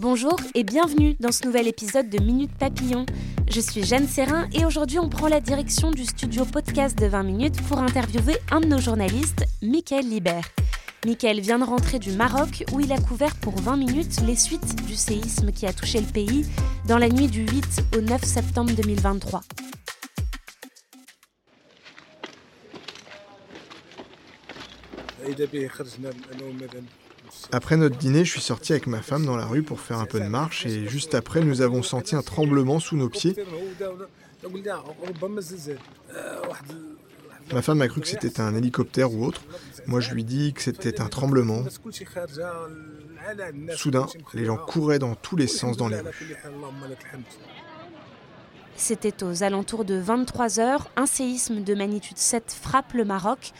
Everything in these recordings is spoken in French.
Bonjour et bienvenue dans ce nouvel épisode de Minute Papillon. Je suis Jeanne Serrin et aujourd'hui on prend la direction du studio podcast de 20 minutes pour interviewer un de nos journalistes, Mickaël Libert. Mickaël vient de rentrer du Maroc où il a couvert pour 20 minutes les suites du séisme qui a touché le pays dans la nuit du 8 au 9 septembre 2023. Après notre dîner, je suis sorti avec ma femme dans la rue pour faire un peu de marche et juste après, nous avons senti un tremblement sous nos pieds. Ma femme a cru que c'était un hélicoptère ou autre. Moi, je lui dis que c'était un tremblement. Soudain, les gens couraient dans tous les sens dans les rues. C'était aux alentours de 23 heures. Un séisme de magnitude 7 frappe le Maroc.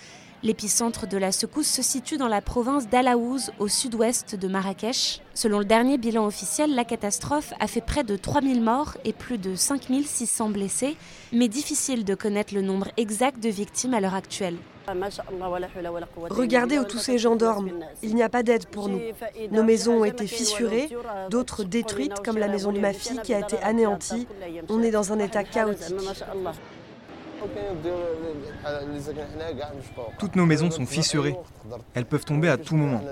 L'épicentre de la secousse se situe dans la province d'Alaouz, au sud-ouest de Marrakech. Selon le dernier bilan officiel, la catastrophe a fait près de 3000 morts et plus de 5600 blessés, mais difficile de connaître le nombre exact de victimes à l'heure actuelle. Regardez où tous ces gens dorment. Il n'y a pas d'aide pour nous. Nos maisons ont été fissurées, d'autres détruites, comme la maison de ma fille qui a été anéantie. On est dans un état chaotique. Toutes nos maisons sont fissurées. Elles peuvent tomber à tout moment.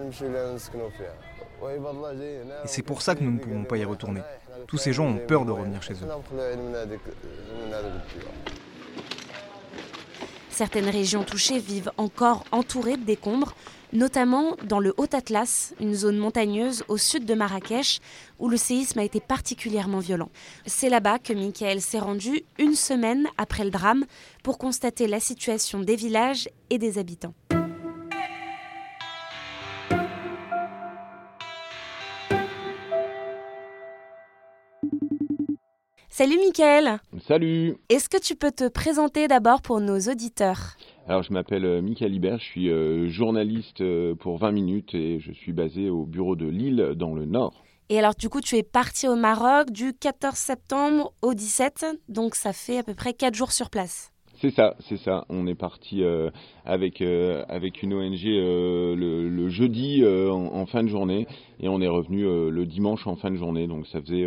Et c'est pour ça que nous ne pouvons pas y retourner. Tous ces gens ont peur de revenir chez eux. Certaines régions touchées vivent encore entourées de décombres, notamment dans le Haut-Atlas, une zone montagneuse au sud de Marrakech, où le séisme a été particulièrement violent. C'est là-bas que Michael s'est rendu une semaine après le drame pour constater la situation des villages et des habitants. Salut Michael Salut Est-ce que tu peux te présenter d'abord pour nos auditeurs? Alors je m'appelle euh, Michael Libert, je suis euh, journaliste euh, pour 20 minutes et je suis basé au bureau de Lille dans le Nord. Et alors du coup tu es parti au Maroc du 14 septembre au 17, donc ça fait à peu près 4 jours sur place. C'est ça, c'est ça. On est parti euh, avec euh, avec une ONG euh, le, le, jeudi en, en, fin de journée et on est revenu le dimanche en fin de journée. Donc ça faisait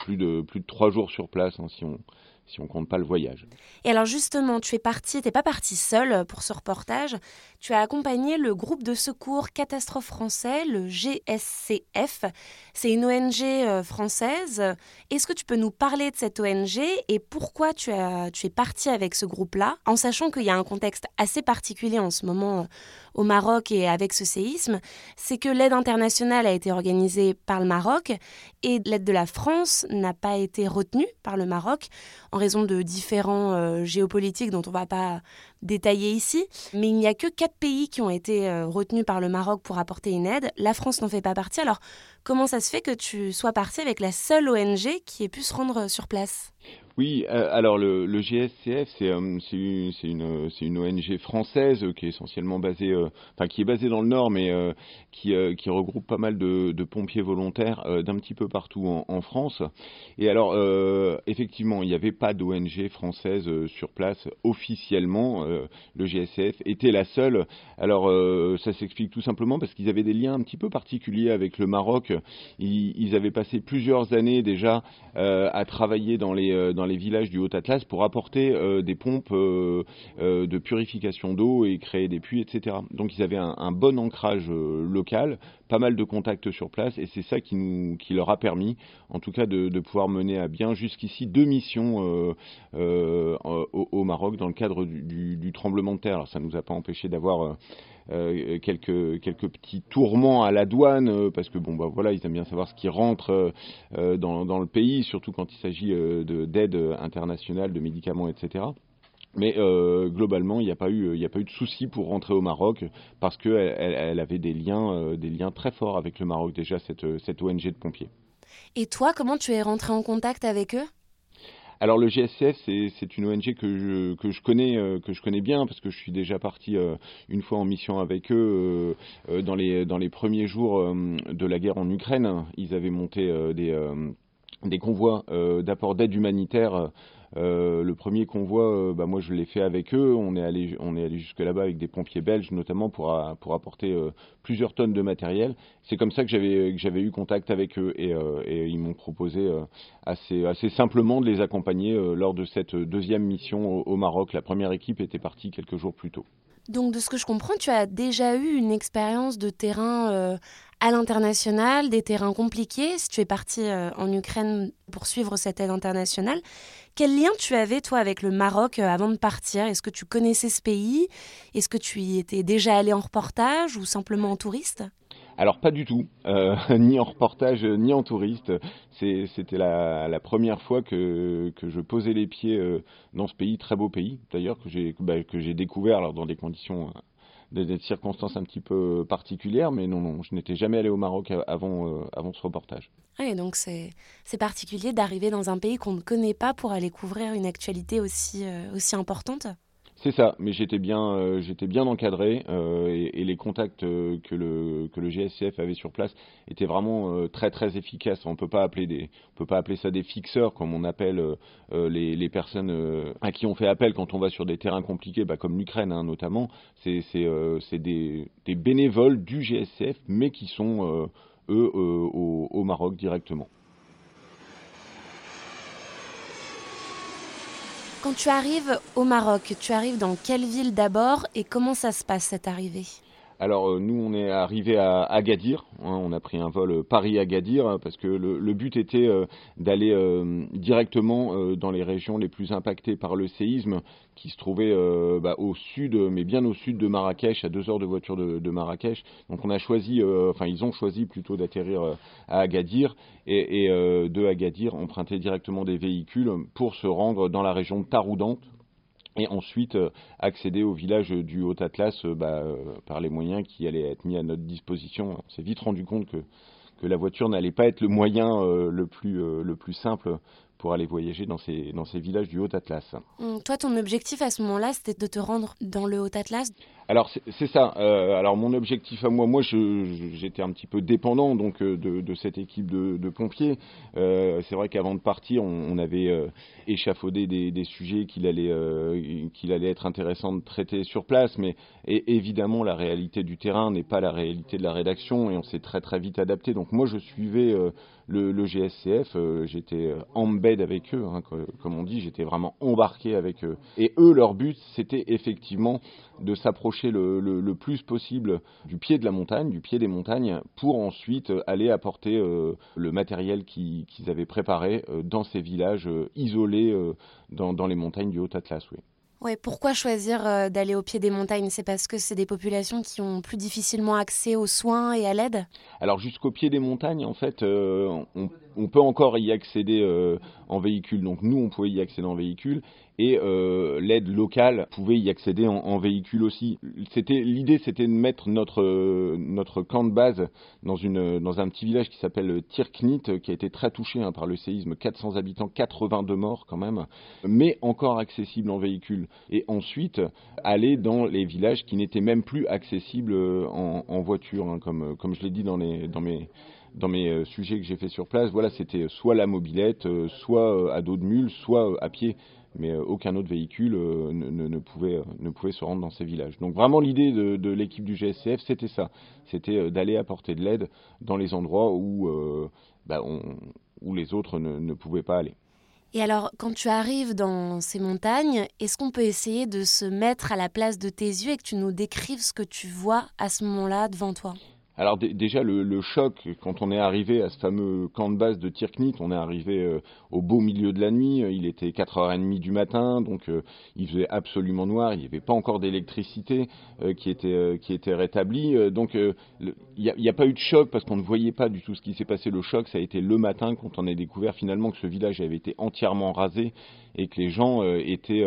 plus de plus de trois jours sur place hein, si on si on compte pas le voyage. Et alors justement, tu es parti, t'es pas parti seul pour ce reportage. Tu as accompagné le groupe de secours catastrophe français, le GSCF. C'est une ONG euh, française. Est-ce que tu peux nous parler de cette ONG et pourquoi tu, as, tu es parti avec ce groupe-là, en sachant qu'il y a un contexte assez particulier en ce moment euh, au Maroc et avec ce séisme, c'est que l'aide internationale a été organisée par le Maroc et l'aide de la France n'a pas été retenue par le Maroc en raison de différents euh, géopolitiques dont on ne va pas détaillé ici, mais il n'y a que quatre pays qui ont été euh, retenus par le Maroc pour apporter une aide. La France n'en fait pas partie. Alors, comment ça se fait que tu sois parti avec la seule ONG qui ait pu se rendre sur place? Oui, euh, alors le, le GSCF, c'est euh, une, une, une, ONG française qui est essentiellement basée, euh, enfin qui est basée dans le Nord, mais euh, qui, qui, regroupe pas mal de, de pompiers volontaires d'un petit peu partout en, en France. Et alors, effectivement, il n'y avait pas d'ONG française sur place officiellement. le GSCF était la seule. Alors, ça s'explique tout simplement parce qu'ils avaient des liens un petit peu particuliers avec le Maroc. Ils, ils avaient passé plusieurs années déjà à travailler dans les dans les villages du Haut-Atlas pour apporter euh, des pompes euh, euh, de purification d'eau et créer des puits, etc. Donc ils avaient un bon ancrage local, pas mal de contacts sur place, et c'est ça qui, nous, qui leur a permis, en tout cas, de, de pouvoir mener à bien jusqu'ici deux missions au, au, Maroc dans le cadre du, du, du, tremblement de terre. Alors ça ne nous a pas empêché d'avoir euh, quelques quelques petits tourments à la douane euh, parce que bon bah voilà ils aiment bien savoir ce qui rentre euh, dans, dans le pays surtout quand il s'agit de d'aide internationale de médicaments etc Mais euh, globalement, il n'y a pas eu, il a pas eu de souci pour rentrer au Maroc parce qu'elle elle, avait des liens, euh, des liens très forts avec le Maroc déjà cette, cette ONG de pompiers. Et toi, comment tu es rentré en contact avec eux? Alors le GSCF, c'est une ONG que je, que je connais euh, que je connais bien parce que je suis déjà parti une fois en mission avec eux dans les dans les premiers jours de la guerre en Ukraine. Ils avaient monté des des convois d'apport d'aide humanitaire euh, le premier convoi, euh, bah, moi je l'ai fait avec eux. On est allé, on est allé jusque là-bas avec des pompiers belges notamment pour, pour apporter euh, plusieurs tonnes de matériel. C'est comme ça que j'avais que j'avais eu contact avec eux et, ils m'ont proposé assez assez simplement de les accompagner lors de cette deuxième mission au Maroc. La première équipe était partie quelques jours plus tôt. Donc de ce que je comprends, tu as déjà eu une expérience de terrain à l'international, des terrains compliqués. Si tu es parti en Ukraine pour suivre cette aide internationale, quel lien tu avais, toi, avec le Maroc euh, avant de partir? Est-ce que tu connaissais ce pays? Est-ce que tu y étais déjà allé en reportage ou simplement en touriste? Alors pas du tout, euh, ni en reportage ni en touriste. C'était la, première fois que, je posais les pieds euh, dans ce pays, très beau pays d'ailleurs, que j'ai bah, découvert alors, dans des conditions des, circonstances un petit peu particulières, mais non, non, je n'étais jamais allé au Maroc avant, euh, ce reportage. Oui, donc c'est particulier d'arriver dans un pays qu'on ne connaît pas pour aller couvrir une actualité euh, aussi importante c'est ça, mais j'étais bien, euh, bien encadré euh, et, les contacts euh, que le que le GSCF avait sur place étaient vraiment très très efficaces. On peut pas appeler peut pas appeler ça des fixeurs comme on appelle les, personnes à qui on fait appel quand on va sur des terrains compliqués, bah, comme l'Ukraine hein, notamment. C'est des, des bénévoles du GSCF, mais qui sont eux au Maroc directement. Quand tu arrives au Maroc, tu arrives dans quelle ville d'abord et comment ça se passe cette arrivée? Alors euh, nous, on est arrivé à Agadir. Hein, on a pris un vol euh, Paris-Agadir hein, parce que le, but était euh, d'aller directement dans les régions les plus impactées par le séisme, qui se trouvait bah, au sud, mais bien au sud de Marrakech, à deux heures de voiture de, Marrakech. Donc on a choisi, enfin ils ont choisi plutôt d'atterrir à Agadir et, et de Agadir emprunter directement des véhicules pour se rendre dans la région de et ensuite euh, accéder au village du Haut-Atlas euh, bah, euh, par les moyens qui allaient être mis à notre disposition. On s'est vite rendu compte que, que la voiture n'allait pas être le moyen le, plus, le plus simple pour aller voyager dans ces, dans ces villages du Haut-Atlas. Hum, toi, ton objectif à ce moment-là, c'était de te rendre dans le Haut-Atlas? Alors, c'est ça. Euh, alors, mon objectif à moi, moi, j'étais un petit peu dépendant donc euh, de, de cette équipe de, de pompiers. Euh, c'est vrai qu'avant de partir, on, avait euh, échafaudé des, des sujets qu'il allait, qu'il allait être intéressant de traiter sur place, mais et, évidemment, la réalité du terrain n'est pas la réalité de la rédaction et on s'est très très vite adapté. Donc, moi, je suivais le, GSCF, j'étais en bed avec eux, hein, comme on dit, j'étais vraiment embarqué avec eux. Et eux, leur but, c'était effectivement de s'approcher le, plus possible du pied de la montagne, du pied des montagnes, pour ensuite aller apporter euh, le matériel qu'ils avaient préparé euh, dans ces villages euh, isolés dans, les montagnes du Haut-Atlas. Oui. Pourquoi choisir euh, d'aller au pied des montagnes? C'est parce que c'est des populations qui ont plus difficilement accès aux soins et à l'aide? Alors jusqu'au pied des montagnes, en fait, euh, on, peut encore y accéder euh, en véhicule. Donc nous, on pouvait y accéder en véhicule et euh, l'aide locale pouvait y accéder en, véhicule aussi. L'idée, c'était de mettre notre camp de base dans une dans un petit village qui s'appelle Tirknit, qui a été très touché hein, par le séisme, 400 habitants, 82 morts quand même, mais encore accessible en véhicule. Et ensuite aller dans les villages qui n'étaient même plus accessibles en, en voiture, hein, comme comme je l'ai dit dans les dans mes dans mes euh, sujets que j'ai fait sur place, voilà, c'était soit la mobilette, euh, soit à dos de mule, soit à pied mais euh, aucun autre véhicule euh, ne, pouvait, euh, ne pouvait se rendre dans ces villages. Donc vraiment l'idée de, l'équipe du GSCF, c'était ça, c'était d'aller apporter de l'aide dans les endroits où, bah, où les autres ne, pouvaient pas aller. Et alors, quand tu arrives dans ces montagnes, est-ce qu'on peut essayer de se mettre à la place de tes yeux et que tu nous décrives ce que tu vois à ce moment-là devant toi? Alors déjà le, choc quand on est arrivé à ce fameux camp de base de Tirknit, on est arrivé euh, au beau milieu de la nuit, il était 4h30 du matin, donc euh, il faisait absolument noir, il n'y avait pas encore d'électricité euh, qui était qui était rétablie, donc il n'y a, pas eu de choc parce qu'on ne voyait pas du tout ce qui s'est passé. Le choc, ça a été le matin quand on a découvert finalement que ce village avait été entièrement rasé et que les gens étaient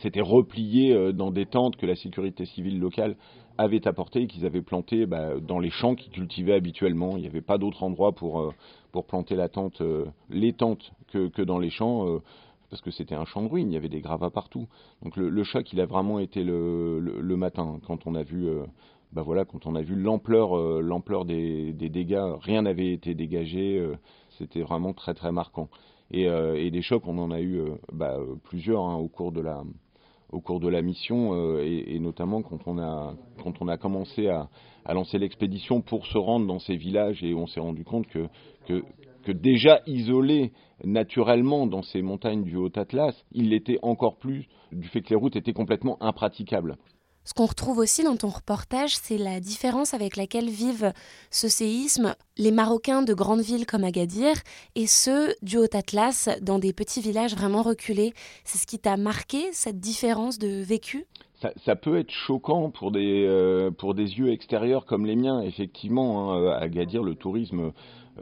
s'étaient repliés dans des tentes que la sécurité civile locale avait apportées et qu'ils avaient plantées bah, dans les champs qu'ils cultivaient habituellement. Il n'y avait pas d'autre endroit pour, pour planter la tente, les tentes que, que dans les champs parce que c'était un champ de ruines, il y avait des gravats partout. Donc le, choc, il a vraiment été le, le, matin, quand on a vu, euh, bah voilà, quand on a vu l'ampleur, euh, l'ampleur des, dégâts, rien n'avait été dégagé, euh, c'était vraiment très très marquant. Et, et, des chocs, on en a eu bah, plusieurs hein, au cours de la, au cours de la mission, et, et, notamment quand on a, commencé à, lancer l'expédition pour se rendre dans ces villages, et on s'est rendu compte que, que déjà isolé naturellement dans ces montagnes du Haut-Atlas, il l'était encore plus du fait que les routes étaient complètement impraticables. Ce qu'on retrouve aussi dans ton reportage, c'est la différence avec laquelle vivent ce séisme les Marocains de grandes villes comme Agadir et ceux du Haut-Atlas dans des petits villages vraiment reculés. C'est ce qui t'a marqué, cette différence de vécu? Ça, peut être choquant pour des, euh, pour des yeux extérieurs comme les miens. Effectivement, hein, à Agadir, le tourisme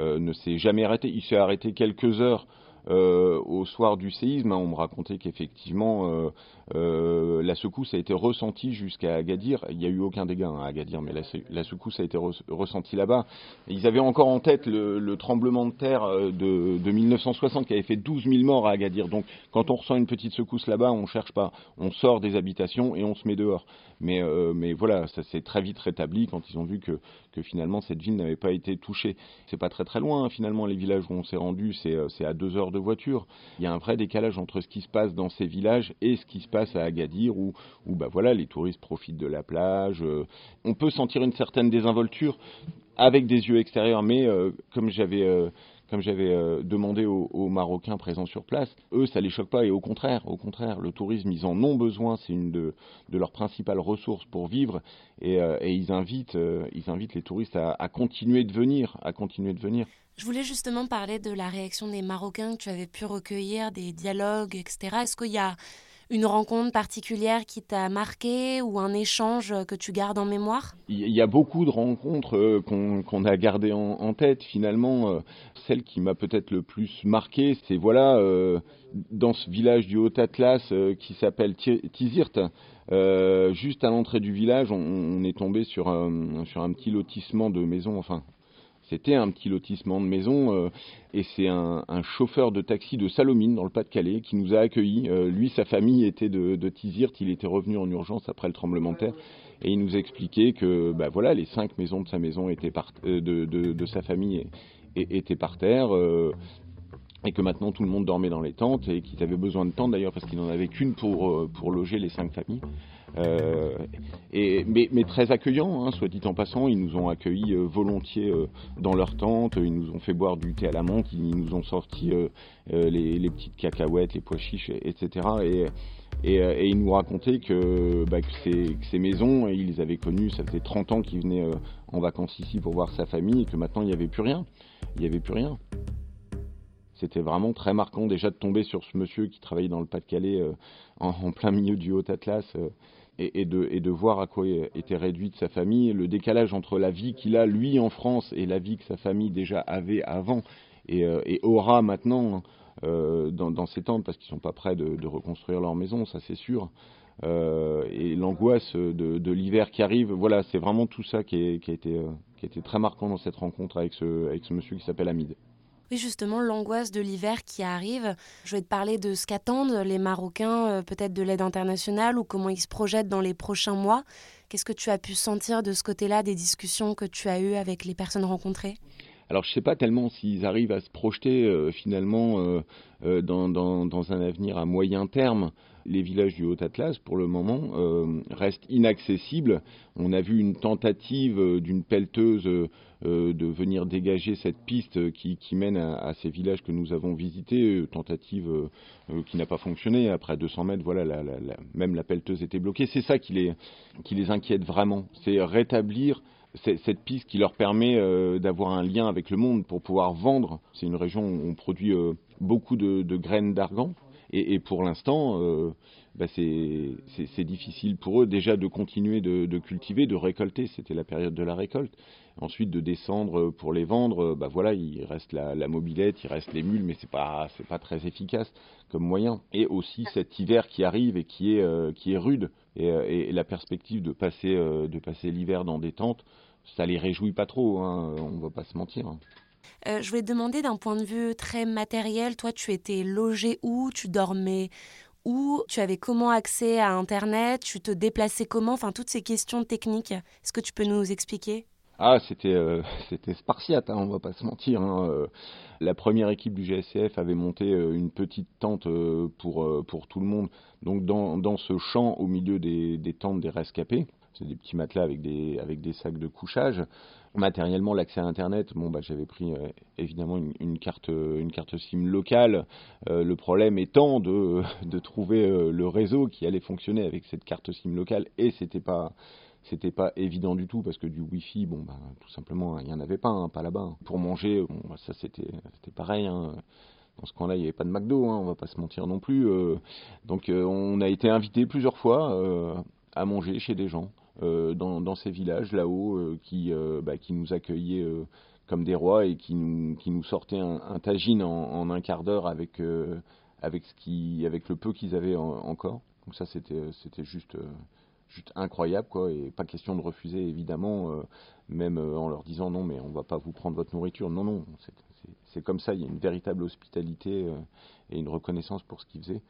euh, ne s'est jamais arrêté. Il s'est arrêté quelques heures euh, au soir du séisme, on me racontait qu'effectivement euh, euh, la secousse a été ressentie jusqu'à Agadir. Il n'y a eu aucun dégât hein, à Agadir, mais la, secousse a été ressentie là-bas. Ils avaient encore en tête le, tremblement de terre de, de, 1960 qui avait fait 12 000 morts à Agadir. Donc quand on ressent une petite secousse là-bas, on ne cherche pas, on sort des habitations et on se met dehors. Mais voilà, ça s'est très vite rétabli quand ils ont vu que, que finalement cette ville n'avait pas été touchée. C'est pas très très loin hein, finalement les villages où on s'est rendu, c'est à deux heures de voiture. Il y a un vrai décalage entre ce qui se passe dans ces villages et ce qui se passe à Agadir où, où bah voilà, les touristes profitent de la plage. Euh, on peut sentir une certaine désinvolture avec des yeux extérieurs, mais euh, comme j'avais euh, comme j'avais demandé aux, Marocains présents sur place, eux, ça les choque pas et au contraire, au contraire, le tourisme, ils en ont besoin, c'est une de, leurs principales ressources pour vivre et, ils invitent, ils invitent les touristes à, continuer de venir, à continuer de venir. Je voulais justement parler de la réaction des Marocains que tu avais pu recueillir, des dialogues, etc. Est-ce qu'il y a une rencontre particulière qui t'a marqué ou un échange que tu gardes en mémoire? Il y a beaucoup de rencontres euh, qu'on a gardées en, tête. Finalement, euh, celle qui m'a peut-être le plus marqué, c'est voilà, euh, dans ce village du Haut-Atlas qui s'appelle Tizirt, juste à l'entrée du village, on, est tombé sur sur un petit lotissement de maisons, enfin c'était un petit lotissement de maison euh, et c'est un, chauffeur de taxi de Salomine dans le Pas-de-Calais qui nous a accueillis. Euh, lui, sa famille était de, de il était revenu en urgence après le tremblement de terre et il nous expliquait que bah, voilà, les cinq maisons de sa maison étaient euh, de, sa famille étaient par terre et que maintenant tout le monde dormait dans les tentes et qu'ils avaient besoin de tentes d'ailleurs parce qu'il n'en avait qu'une pour loger les cinq familles. Euh, mais, très accueillants, hein, soit dit en passant. Ils nous ont accueillis euh, volontiers euh, dans leur tente. Ils nous ont fait boire du thé à la menthe. Ils nous ont sorti les, petites cacahuètes, les pois chiches, etc. Et, ils nous racontaient que, bah, que, ces, maisons, ils les avaient connues, ça faisait 30 ans qu'ils venaient en vacances ici pour voir sa famille et que maintenant il n'y avait plus rien. Il n'y avait plus rien. C'était vraiment très marquant déjà de tomber sur ce monsieur qui travaillait dans le Pas-de-Calais en, en, plein milieu du Haut-Atlas et, de, voir à quoi était réduite sa famille, le décalage entre la vie qu'il a lui en France et la vie que sa famille déjà avait avant et, euh, aura maintenant euh, dans, dans, ces tentes parce qu'ils sont pas prêts de, reconstruire leur maison, ça c'est sûr. Euh, et l'angoisse de, l'hiver qui arrive, voilà, c'est vraiment tout ça qui, a été, qui a été très marquant dans cette rencontre avec ce, avec ce monsieur qui s'appelle Hamid. Oui, justement, l'angoisse de l'hiver qui arrive. Je vais te parler de ce qu'attendent les Marocains, euh, peut-être de l'aide internationale ou comment ils se projettent dans les prochains mois. Qu'est-ce que tu as pu sentir de ce côté-là, des discussions que tu as eues avec les personnes rencontrées? Alors je ne sais pas tellement s'ils arrivent à se projeter euh, finalement euh, dans, dans, un avenir à moyen terme les villages du Haut-Atlas, pour le moment, restent inaccessibles. On a vu une tentative d'une pelleteuse de venir dégager cette piste qui, mène à, ces villages que nous avons visités, tentative qui n'a pas fonctionné. Après 200 mètres, voilà, même la pelleteuse était bloquée. C'est ça qui les, qui les inquiète vraiment, c'est rétablir cette piste qui leur permet d'avoir un lien avec le monde pour pouvoir vendre. C'est une région où on produit beaucoup de, de graines d'argan Et, pour l'instant, bah, c'est difficile pour eux déjà de continuer de, cultiver, de récolter. C'était la période de la récolte. Ensuite, de descendre pour les vendre, bah voilà, il reste la, mobilette, il reste les mules, mais c'est pas pas très efficace comme moyen. Et aussi cet hiver qui arrive et qui est qui est rude et, et, la perspective de passer de passer l'hiver dans des tentes, ça les réjouit pas trop. Hein, on va pas se mentir. Hein. Euh, je voulais te demander d'un point de vue très matériel, toi tu étais logé où, tu dormais où, tu avais comment accès à Internet, tu te déplaçais comment, enfin toutes ces questions techniques, est-ce que tu peux nous expliquer? Ah, c'était euh, c'était spartiate, hein, on va pas se mentir. Hein, euh. La première équipe du GSCF avait monté une petite tente pour pour tout le monde, donc dans, dans ce champ au milieu des, des tentes des rescapés. C'est des petits matelas avec des avec des sacs de couchage matériellement l'accès à internet bon bah j'avais pris euh, évidemment une, carte une carte SIM locale euh, le problème étant de, de trouver euh, le réseau qui allait fonctionner avec cette carte SIM locale et c'était pas c'était pas évident du tout parce que du wifi bon bah tout simplement il y en avait pas hein, pas là-bas pour manger bah, ça c'était c'était pareil hein. dans ce coin-là, il n'y avait pas de McDo, hein, on va pas se mentir non plus. donc on a été invité plusieurs fois à manger chez des gens. Euh, dans, ces villages là-haut euh, qui, euh, bah, qui nous accueillaient comme des rois et qui nous, qui nous sortaient un, tagine en, un quart d'heure avec, avec, ce qui, avec le peu qu'ils avaient encore. Donc ça c'était juste juste incroyable quoi. Et pas question de refuser évidemment même en leur disant non mais on va pas vous prendre votre nourriture. Non non c'est comme ça. Il y a une véritable hospitalité et une reconnaissance pour ce qu'ils faisaient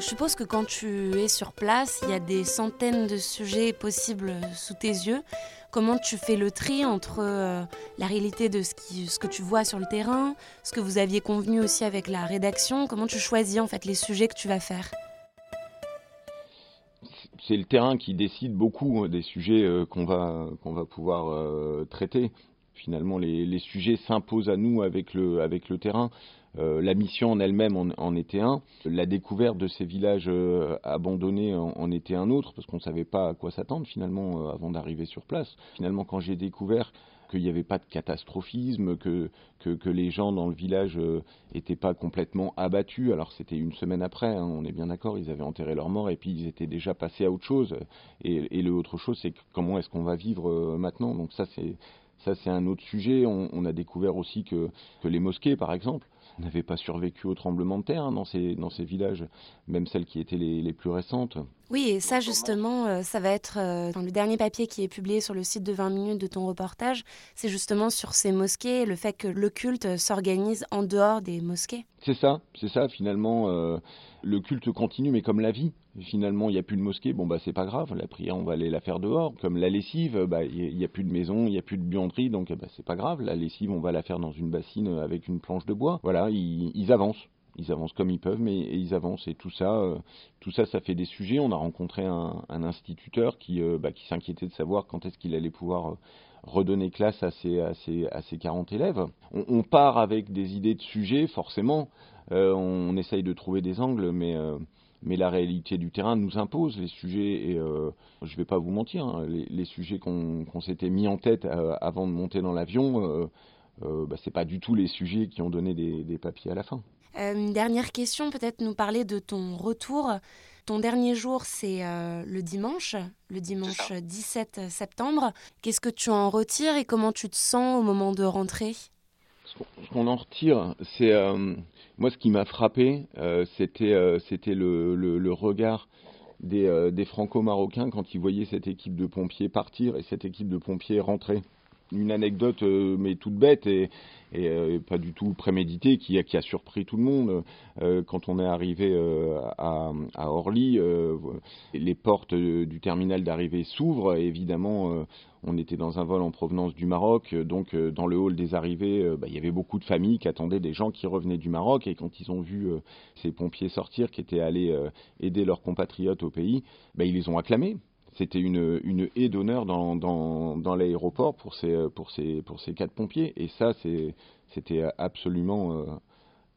je suppose que quand tu es sur place, il y a des centaines de sujets possibles sous tes yeux. Comment tu fais le tri entre euh, la réalité de ce, que tu vois sur le terrain, ce que vous aviez convenu aussi avec la rédaction? Comment tu choisis en fait les sujets que tu vas faire? C'est le terrain qui décide beaucoup hein, des sujets euh, qu'on va, va pouvoir euh, traiter. Finalement, les, les sujets s'imposent à nous avec le, avec le terrain. Euh, la mission en elle-même en, était un. La découverte de ces villages euh, abandonnés en, était un autre, parce qu'on ne savait pas à quoi s'attendre finalement euh, avant d'arriver sur place. Finalement, quand j'ai découvert qu'il n'y avait pas de catastrophisme, que, que, les gens dans le village n'étaient pas complètement abattus. Alors c'était une semaine après, hein, on est bien d'accord, ils avaient enterré leur mort et puis ils étaient déjà passés à autre chose. Et, et l'autre chose, c'est comment est-ce qu'on va vivre maintenant? Donc ça, c'est ça, c'est un autre sujet. On, a découvert aussi que les mosquées, par exemple, n'avaient pas survécu au tremblement de terre hein, dans, ces, dans ces villages, même celles qui étaient les, les plus récentes. Oui, et ça justement, euh, ça va être euh, dans le dernier papier qui est publié sur le site de 20 minutes de ton reportage, c'est justement sur ces mosquées, le fait que le culte s'organise en dehors des mosquées. C'est ça, c'est ça finalement. Euh, le culte continue, mais comme la vie. Finalement, il n'y a plus de mosquée, bon bah c'est pas grave, la prière on va aller la faire dehors. Comme la lessive, bah il n'y a, plus de maison, il n'y a plus de buanderie, donc bah, c'est pas grave, la lessive on va la faire dans une bassine avec une planche de bois. Voilà, ils, avancent ils avancent comme ils peuvent, mais ils avancent. Et tout ça, euh, tout ça, ça fait des sujets. On a rencontré un, instituteur qui, euh, bah, qui s'inquiétait de savoir quand est-ce qu'il allait pouvoir euh, redonner classe à ses, à ses, à ses 40 élèves. On, on, part avec des idées de sujets, forcément. on essaye de trouver des angles, mais mais la réalité du terrain nous impose les sujets et euh, je ne vais pas vous mentir, hein, les, sujets qu'on s'était mis en tête euh, avant de monter dans l'avion, euh, euh bah, c'est pas du tout les sujets qui ont donné des, papiers à la fin. une dernière question, peut-être nous parler de ton retour. Ton dernier jour, c'est le dimanche, le dimanche 17 septembre. Qu'est-ce que tu en retires et comment tu te sens au moment de rentrer? Ce qu'on en retire, c'est moi, ce qui m'a frappé, euh, c'était euh, le, regard des, euh, des franco-marocains quand ils voyaient cette équipe de pompiers partir et cette équipe de pompiers rentrer. Une anecdote, mais toute bête et, et pas du tout préméditée, qui a, surpris tout le monde. quand on est arrivé à, Orly, les portes du terminal d'arrivée s'ouvrent. Évidemment, on était dans un vol en provenance du Maroc, euh, donc euh, dans le hall des arrivées, euh, bah, il y avait beaucoup de familles qui attendaient des gens qui revenaient du Maroc et quand ils ont vu ces pompiers sortir, qui étaient allés aider leurs compatriotes au pays, bah, ils les ont acclamés. C'était une, une haie d'honneur dans, dans, dans l'aéroport pour ces, pour, ces, pour ces quatre pompiers et ça c'était absolument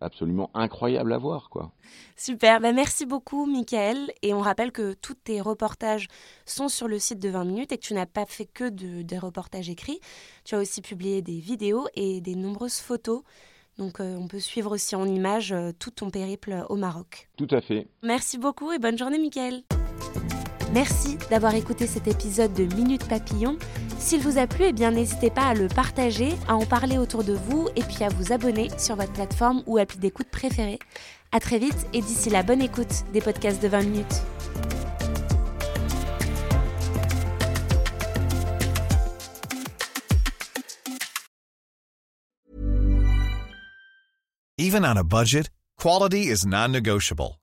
absolument incroyable à voir. Quoi. Super, bah, merci beaucoup Michael. Et on rappelle que tous tes reportages sont sur le site de 20 minutes et que tu n'as pas fait que de, des reportages écrits. Tu as aussi publié des vidéos et des nombreuses photos. Donc on peut suivre aussi en images tout ton périple au Maroc. Tout à fait. Merci beaucoup et bonne journée Mickaël. Merci d'avoir écouté cet épisode de Minute Papillon. S'il vous a plu, eh n'hésitez pas à le partager, à en parler autour de vous et puis à vous abonner sur votre plateforme ou appli d'écoute préférée. À très vite et d'ici la bonne écoute des podcasts de 20 minutes. Even on a budget, quality is non-negotiable.